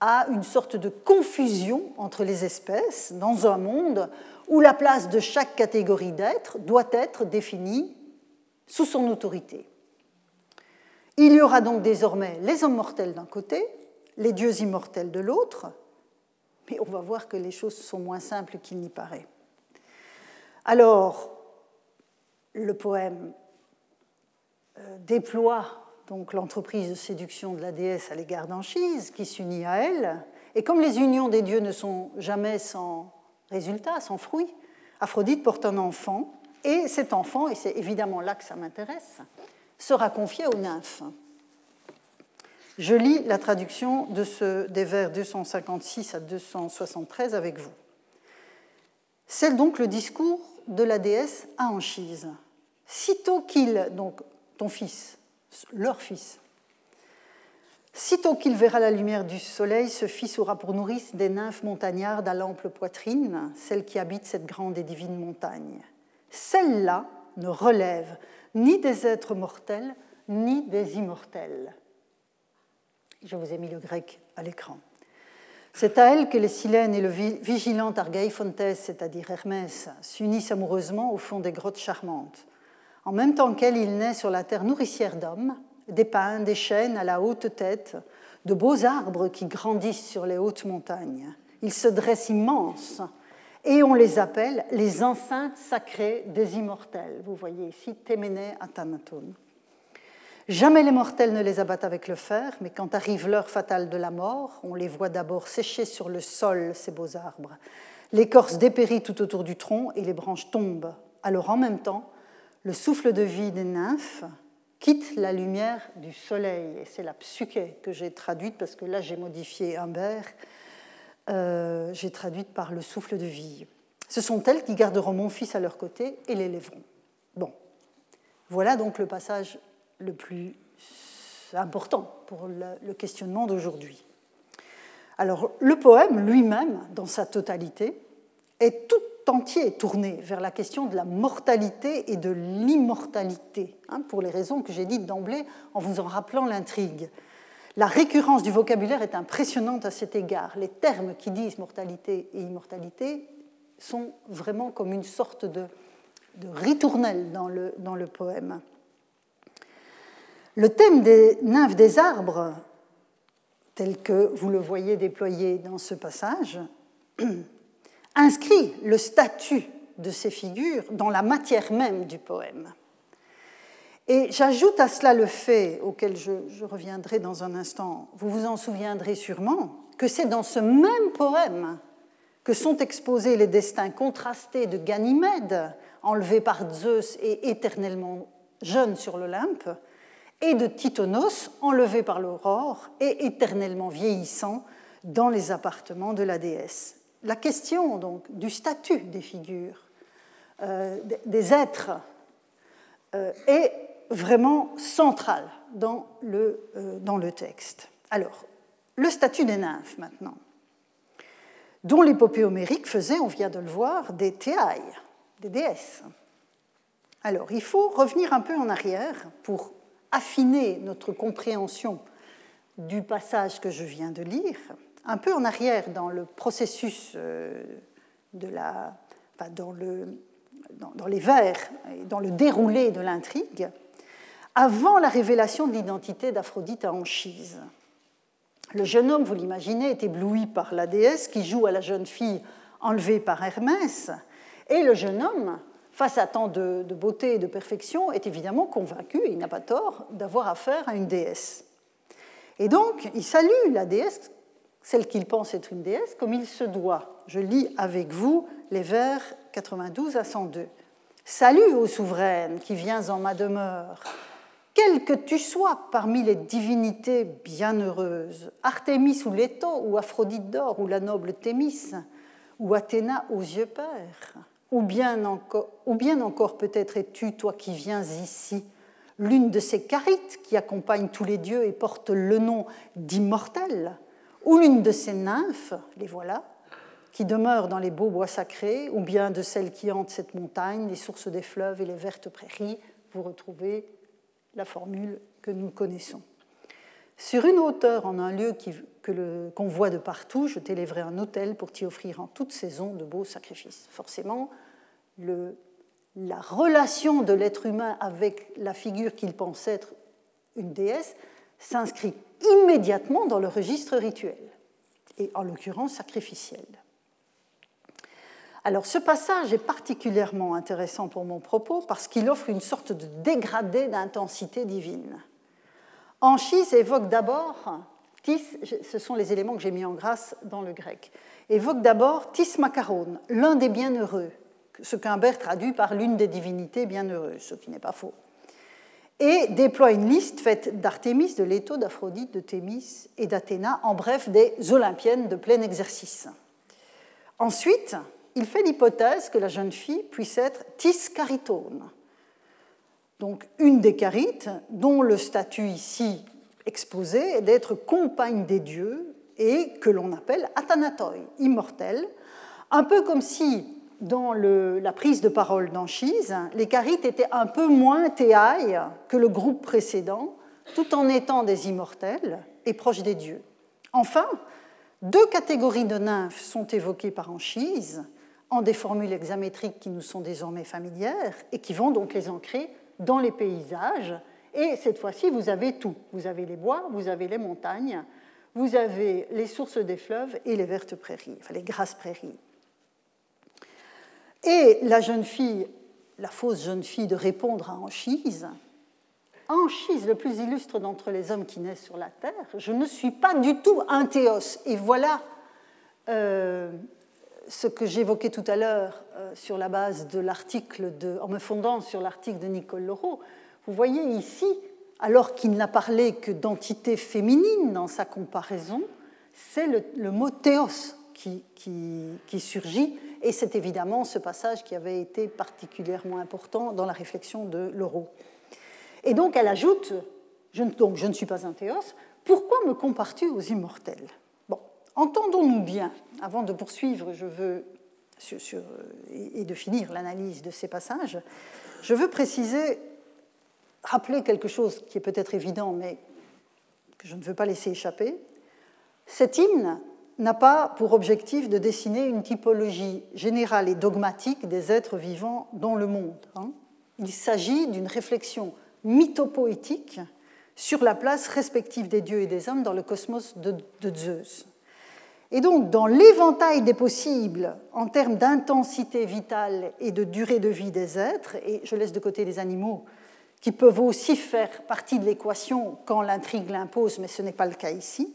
à une sorte de confusion entre les espèces dans un monde où la place de chaque catégorie d'êtres doit être définie sous son autorité. Il y aura donc désormais les hommes mortels d'un côté, les dieux immortels de l'autre, mais on va voir que les choses sont moins simples qu'il n'y paraît. Alors, le poème euh, déploie donc l'entreprise de séduction de la déesse à l'égard d'Anchise, qui s'unit à elle, et comme les unions des dieux ne sont jamais sans résultat, sans fruit, Aphrodite porte un enfant, et cet enfant, et c'est évidemment là que ça m'intéresse, sera confié aux nymphes. Je lis la traduction de ce, des vers 256 à 273 avec vous. C'est donc le discours de la déesse à Anchise. Sitôt qu'il, donc ton fils, leur fils, Sitôt qu'il verra la lumière du soleil, ce fils aura pour nourrice des nymphes montagnardes à l'ample poitrine, celles qui habitent cette grande et divine montagne. Celles-là ne relèvent ni des êtres mortels, ni des immortels. Je vous ai mis le grec à l'écran. C'est à elle que les Silènes et le vigilant Argaïphontes, c'est-à-dire Hermès, s'unissent amoureusement au fond des grottes charmantes. En même temps qu'elle, il naît sur la terre nourricière d'hommes, des pins, des chênes à la haute tête, de beaux arbres qui grandissent sur les hautes montagnes. Ils se dressent immenses et on les appelle les enceintes sacrées des immortels. Vous voyez ici Téménée à Jamais les mortels ne les abattent avec le fer, mais quand arrive l'heure fatale de la mort, on les voit d'abord sécher sur le sol ces beaux arbres. L'écorce dépérit tout autour du tronc et les branches tombent. Alors en même temps, le souffle de vie des nymphes, quitte la lumière du soleil. Et c'est la psyché que j'ai traduite, parce que là j'ai modifié Humbert, euh, j'ai traduite par le souffle de vie. Ce sont elles qui garderont mon fils à leur côté et l'élèveront. Bon, voilà donc le passage le plus important pour le questionnement d'aujourd'hui. Alors le poème lui-même, dans sa totalité, est tout entier tourné vers la question de la mortalité et de l'immortalité, hein, pour les raisons que j'ai dites d'emblée en vous en rappelant l'intrigue. La récurrence du vocabulaire est impressionnante à cet égard. Les termes qui disent mortalité et immortalité sont vraiment comme une sorte de, de ritournelle dans dans le poème. Le thème des nymphes des arbres, tel que vous le voyez déployé dans ce passage, inscrit le statut de ces figures dans la matière même du poème. Et j'ajoute à cela le fait, auquel je, reviendrai dans un instant, vous vous en souviendrez sûrement, que c'est dans ce même poème que sont exposés les destins contrastés de Ganymède, enlevé par Zeus et éternellement jeune sur l'Olympe, et de Titonos, enlevé par l'aurore et éternellement vieillissant dans les appartements de la déesse la question donc du statut des figures, euh, des êtres, euh, est vraiment centrale dans le, euh, dans le texte. Alors, le statut des nymphes maintenant, dont l'épopée homérique faisait, on vient de le voir, des théailles, des déesses. Alors, il faut revenir un peu en arrière pour affiner notre compréhension du passage que je viens de lire un peu en arrière dans le processus euh, de la, dans, le, dans, les vers, dans le déroulé de l'intrigue, avant la révélation de l'identité d'Aphrodite à Anchise. Le jeune homme, vous l'imaginez, est ébloui par la déesse qui joue à la jeune fille enlevée par Hermès, et le jeune homme, face à tant de, beauté et de perfection, est évidemment convaincu, et il n'a pas tort, d'avoir affaire à une déesse. Et donc, il salue la déesse, celle qu'il pense être une déesse, comme il se doit. Je lis avec vous les vers 92 à 102. Salut, ô souveraine, qui viens en ma demeure. Quelle que tu sois parmi les divinités bienheureuses, Artémis ou Leto, ou Aphrodite d'or, ou la noble Thémis, ou Athéna aux yeux pères, ou bien encore, encore peut-être es-tu, toi qui viens ici, l'une de ces carites qui accompagnent tous les dieux et portent le nom d'immortel, ou l'une de ces nymphes, les voilà, qui demeurent dans les beaux bois sacrés, ou bien de celles qui hantent cette montagne, les sources des fleuves et les vertes prairies, vous retrouvez la formule que nous connaissons. Sur une hauteur, en un lieu qu'on voit de partout, je t'élèverai un autel pour t'y offrir en toute saison de beaux sacrifices. Forcément, la relation de l'être humain avec la figure qu'il pense être une déesse s'inscrit immédiatement dans le registre rituel, et en l'occurrence sacrificiel. Alors ce passage est particulièrement intéressant pour mon propos parce qu'il offre une sorte de dégradé d'intensité divine. Anchise évoque d'abord, tis, ce sont les éléments que j'ai mis en grâce dans le grec, évoque d'abord tis macaron, l'un des bienheureux, ce qu'Humbert traduit par l'une des divinités bienheureuses, ce qui n'est pas faux, et déploie une liste faite d'Artémis, de Léto, d'Aphrodite, de Thémis et d'Athéna, en bref des Olympiennes de plein exercice. Ensuite, il fait l'hypothèse que la jeune fille puisse être tis caritone, donc une des carites dont le statut ici exposé est d'être compagne des dieux et que l'on appelle athanatoi, immortelle, un peu comme si dans la prise de parole d'Anchise, les carites étaient un peu moins théailles que le groupe précédent, tout en étant des immortels et proches des dieux. Enfin, deux catégories de nymphes sont évoquées par Anchise en des formules hexamétriques qui nous sont désormais familières et qui vont donc les ancrer dans les paysages. Et cette fois-ci, vous avez tout. Vous avez les bois, vous avez les montagnes, vous avez les sources des fleuves et les vertes prairies, enfin les grasses prairies. Et la jeune fille, la fausse jeune fille de répondre à Anchise, Anchise, le plus illustre d'entre les hommes qui naissent sur la terre, je ne suis pas du tout un théos. Et voilà euh, ce que j'évoquais tout à l'heure euh, sur la base de l'article, en me fondant sur l'article de Nicole Laureau. Vous voyez ici, alors qu'il n'a parlé que d'entité féminine dans sa comparaison, c'est le, mot théos qui, qui surgit et c'est évidemment ce passage qui avait été particulièrement important dans la réflexion de Laureau. Et donc elle ajoute, je, donc je ne suis pas un théos, pourquoi me compares-tu aux immortels? Bon, entendons-nous bien, avant de poursuivre, je veux et de finir l'analyse de ces passages, je veux préciser, rappeler quelque chose qui est peut-être évident, mais que je ne veux pas laisser échapper. Cet hymne n'a pas pour objectif de dessiner une typologie générale et dogmatique des êtres vivants dans le monde. Hein. Il s'agit d'une réflexion mythopoétique sur la place respective des dieux et des hommes dans le cosmos de, Zeus. Et donc, dans l'éventail des possibles en termes d'intensité vitale et de durée de vie des êtres, et je laisse de côté les animaux qui peuvent aussi faire partie de l'équation quand l'intrigue l'impose, mais ce n'est pas le cas ici,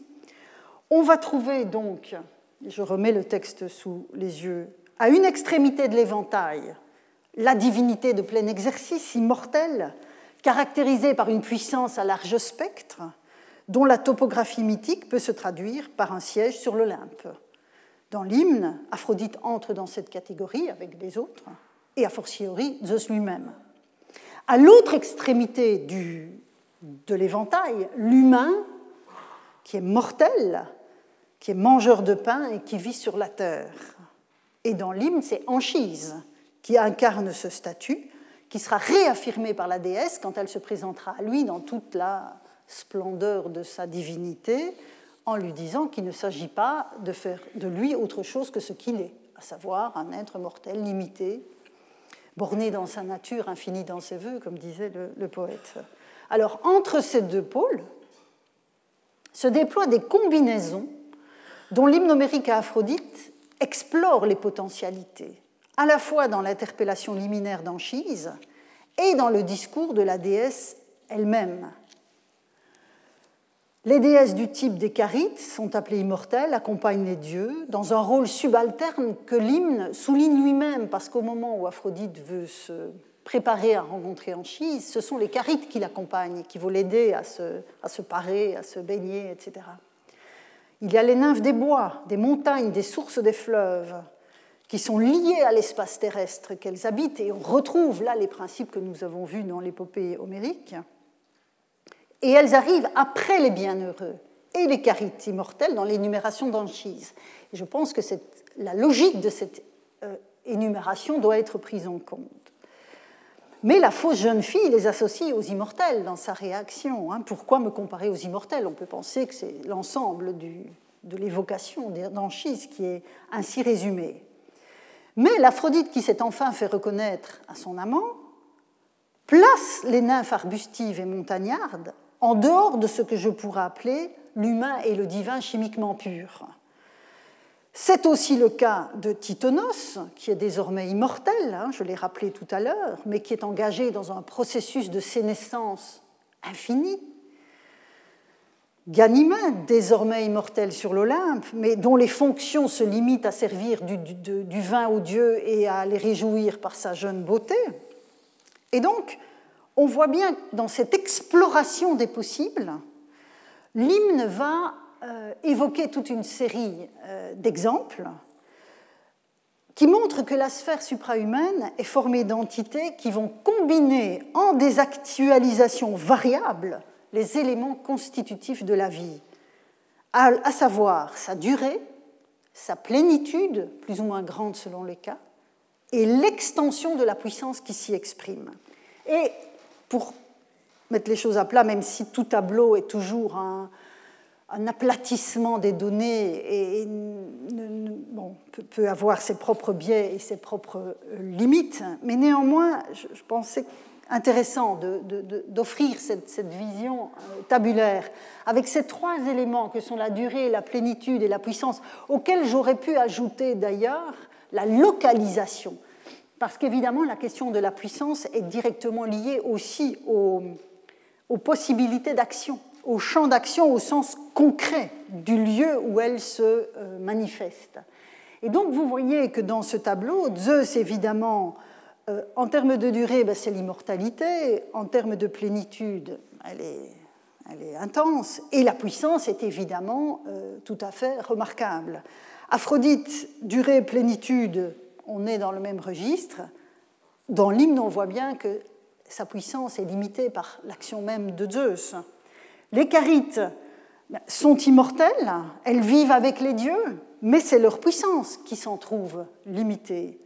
on va trouver donc, je remets le texte sous les yeux, à une extrémité de l'éventail, la divinité de plein exercice, immortelle, caractérisée par une puissance à large spectre, dont la topographie mythique peut se traduire par un siège sur l'Olympe. Dans l'hymne, Aphrodite entre dans cette catégorie avec des autres, et a fortiori Zeus lui-même. À l'autre extrémité de l'éventail, l'humain, qui est mortel, qui est mangeur de pain et qui vit sur la terre. Et dans l'hymne, c'est Anchise qui incarne ce statut, qui sera réaffirmé par la déesse quand elle se présentera à lui dans toute la splendeur de sa divinité, en lui disant qu'il ne s'agit pas de faire de lui autre chose que ce qu'il est, à savoir un être mortel limité, borné dans sa nature, infini dans ses voeux, comme disait le, poète. Alors, entre ces deux pôles se déploient des combinaisons dont l'hymnomérique à Aphrodite explore les potentialités, à la fois dans l'interpellation liminaire d'Anchise et dans le discours de la déesse elle-même. Les déesses du type des Carites sont appelées immortelles, accompagnent les dieux, dans un rôle subalterne que l'hymne souligne lui-même, parce qu'au moment où Aphrodite veut se préparer à rencontrer Anchise, ce sont les Carites qui l'accompagnent, qui vont l'aider à se parer, à se baigner, etc. Il y a les nymphes des bois, des montagnes, des sources des fleuves, qui sont liées à l'espace terrestre qu'elles habitent, et on retrouve là les principes que nous avons vus dans l'épopée homérique. Et elles arrivent après les bienheureux et les carites immortelles dans l'énumération d'Anchise. Je pense que la logique de cette euh, énumération doit être prise en compte. Mais la fausse jeune fille les associe aux immortels dans sa réaction. Hein. Pourquoi me comparer aux immortels? On peut penser que c'est l'ensemble de l'évocation d'Anchise qui est ainsi résumée. Mais l'Aphrodite qui s'est enfin fait reconnaître à son amant place les nymphes arbustives et montagnardes en dehors de ce que je pourrais appeler l'humain et le divin chimiquement pur. C'est aussi le cas de Titonos, qui est désormais immortel, hein, je l'ai rappelé tout à l'heure, mais qui est engagé dans un processus de sénescence infinie. Ganymède, désormais immortel sur l'Olympe, mais dont les fonctions se limitent à servir du, du vin aux dieux et à les réjouir par sa jeune beauté. Et donc, on voit bien dans cette exploration des possibles, l'hymne va euh, évoquer toute une série euh, d'exemples qui montrent que la sphère suprahumaine est formée d'entités qui vont combiner en des actualisations variables les éléments constitutifs de la vie, à savoir sa durée, sa plénitude, plus ou moins grande selon les cas, et l'extension de la puissance qui s'y exprime. Et pour mettre les choses à plat, même si tout tableau est toujours un, aplatissement des données et, peut, avoir ses propres biais et ses propres euh, limites, mais néanmoins, je, pensais intéressant d'offrir cette, cette, vision euh, tabulaire avec ces trois éléments que sont la durée, la plénitude et la puissance, auxquels j'aurais pu ajouter d'ailleurs la localisation. Parce qu'évidemment, la question de la puissance est directement liée aussi aux, possibilités d'action, au champ d'action au sens concret du lieu où elle se euh, manifeste. Et donc, vous voyez que dans ce tableau, Zeus, évidemment, euh, en termes de durée, ben, c'est l'immortalité, en termes de plénitude, elle est, intense, et la puissance est évidemment euh, tout à fait remarquable. Aphrodite, durée, plénitude, on est dans le même registre. Dans l'hymne, on voit bien que sa puissance est limitée par l'action même de Zeus. Les Carites sont immortelles, elles vivent avec les dieux, mais c'est leur puissance qui s'en trouve limitée.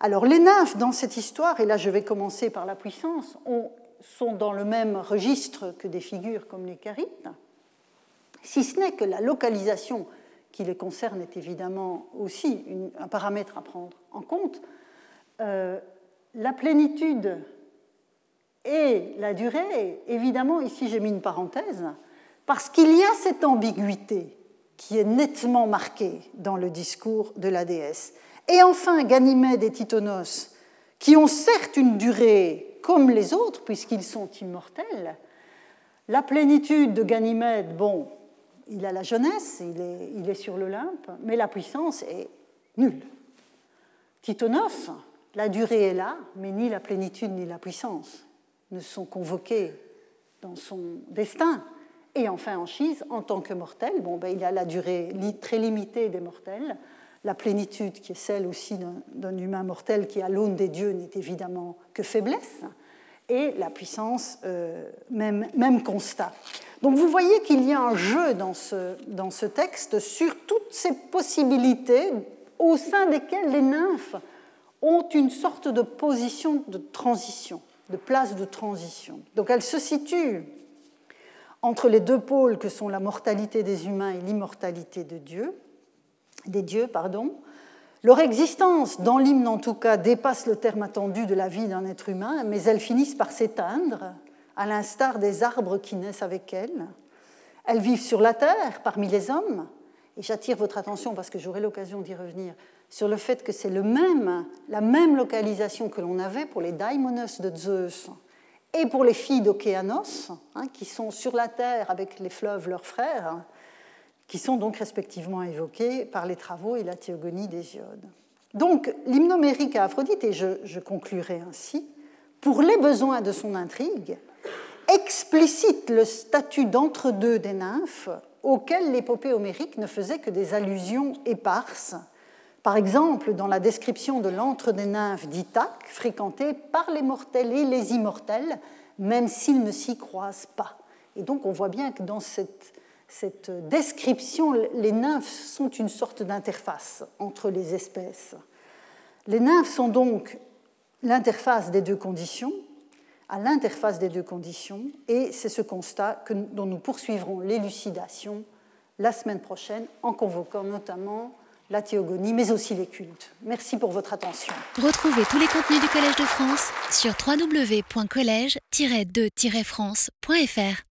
Alors les nymphes dans cette histoire, et là je vais commencer par la puissance, sont dans le même registre que des figures comme les Carites, si ce n'est que la localisation qui les concerne est évidemment aussi un paramètre à prendre en compte. Euh, la plénitude et la durée, évidemment, ici j'ai mis une parenthèse, parce qu'il y a cette ambiguïté qui est nettement marquée dans le discours de la déesse. Et enfin, Ganymède et Titonos, qui ont certes une durée comme les autres, puisqu'ils sont immortels, la plénitude de Ganymède, bon, il a la jeunesse, il est, sur l'Olympe, mais la puissance est nulle. Titonos, la durée est là, mais ni la plénitude ni la puissance ne sont convoquées dans son destin. Et enfin, Anchise, en tant que mortel, bon, ben, il a la durée très limitée des mortels. La plénitude, qui est celle aussi d'un humain mortel qui, à l'aune des dieux, n'est évidemment que faiblesse et la puissance, euh, même, même, constat. Donc vous voyez qu'il y a un jeu dans ce, dans ce texte sur toutes ces possibilités au sein desquelles les nymphes ont une sorte de position de transition, de place de transition. Donc elles se situent entre les deux pôles que sont la mortalité des humains et l'immortalité de Dieu, des dieux. Pardon. Leur existence, dans l'hymne en tout cas, dépasse le terme attendu de la vie d'un être humain, mais elles finissent par s'éteindre, à l'instar des arbres qui naissent avec elles. Elles vivent sur la terre, parmi les hommes, et j'attire votre attention parce que j'aurai l'occasion d'y revenir sur le fait que c'est le même, la même localisation que l'on avait pour les daimonos de Zeus et pour les filles d'Océanos, hein, qui sont sur la terre avec les fleuves leurs frères, qui sont donc respectivement évoqués par les travaux et la théogonie d'Hésiode. Donc l'hymnomérique à Aphrodite, et je, je conclurai ainsi, pour les besoins de son intrigue, explicite le statut d'entre-deux des nymphes auquel l'épopée homérique ne faisait que des allusions éparses par exemple, dans la description de l'antre des nymphes d'Ithaque, fréquenté par les mortels et les immortels, même s'ils ne s'y croisent pas. Et donc on voit bien que dans cette, cette description, les nymphes sont une sorte d'interface entre les espèces. Les nymphes sont donc l'interface des deux conditions, à l'interface des deux conditions, et c'est ce constat que, dont nous poursuivrons l'élucidation la semaine prochaine en convoquant notamment la théogonie, mais aussi les cultes. Merci pour votre attention. Retrouvez tous les contenus du Collège de France sur www.colège-2-france.fr.